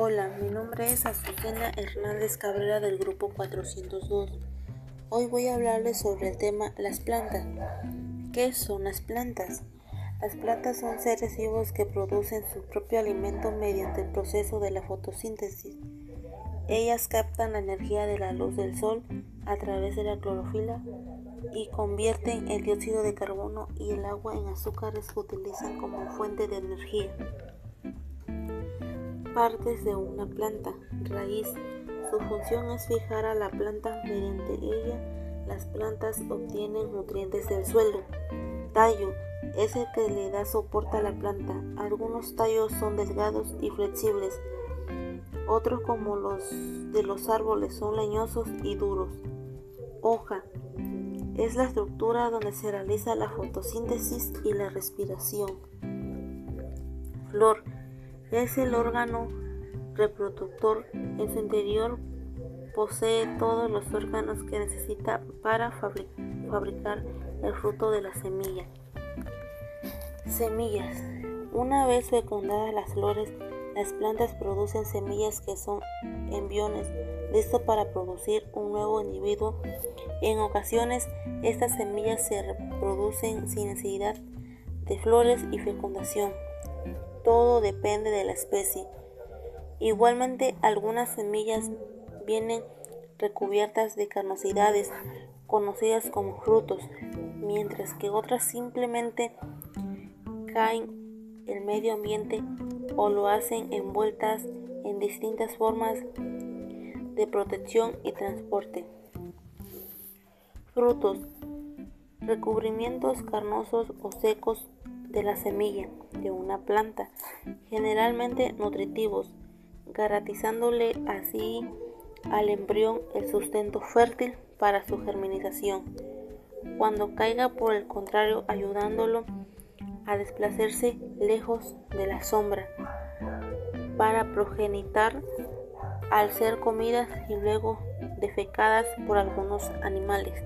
Hola, mi nombre es Azucena Hernández Cabrera del grupo 402. Hoy voy a hablarles sobre el tema las plantas. ¿Qué son las plantas? Las plantas son seres vivos que producen su propio alimento mediante el proceso de la fotosíntesis. Ellas captan la energía de la luz del sol a través de la clorofila y convierten el dióxido de carbono y el agua en azúcares que utilizan como fuente de energía partes de una planta. Raíz. Su función es fijar a la planta. Mediante ella, las plantas obtienen nutrientes del suelo. Tallo. Es el que le da soporte a la planta. Algunos tallos son delgados y flexibles. Otros, como los de los árboles, son leñosos y duros. Hoja. Es la estructura donde se realiza la fotosíntesis y la respiración. Flor es el órgano reproductor. En su interior posee todos los órganos que necesita para fabricar el fruto de la semilla. Semillas. Una vez fecundadas las flores, las plantas producen semillas que son embriones listos para producir un nuevo individuo. En ocasiones, estas semillas se reproducen sin necesidad de flores y fecundación todo depende de la especie. Igualmente, algunas semillas vienen recubiertas de carnosidades conocidas como frutos, mientras que otras simplemente caen el medio ambiente o lo hacen envueltas en distintas formas de protección y transporte. Frutos, recubrimientos carnosos o secos de la semilla de una planta, generalmente nutritivos, garantizándole así al embrión el sustento fértil para su germinación. Cuando caiga, por el contrario, ayudándolo a desplazarse lejos de la sombra para progenitar al ser comidas y luego defecadas por algunos animales.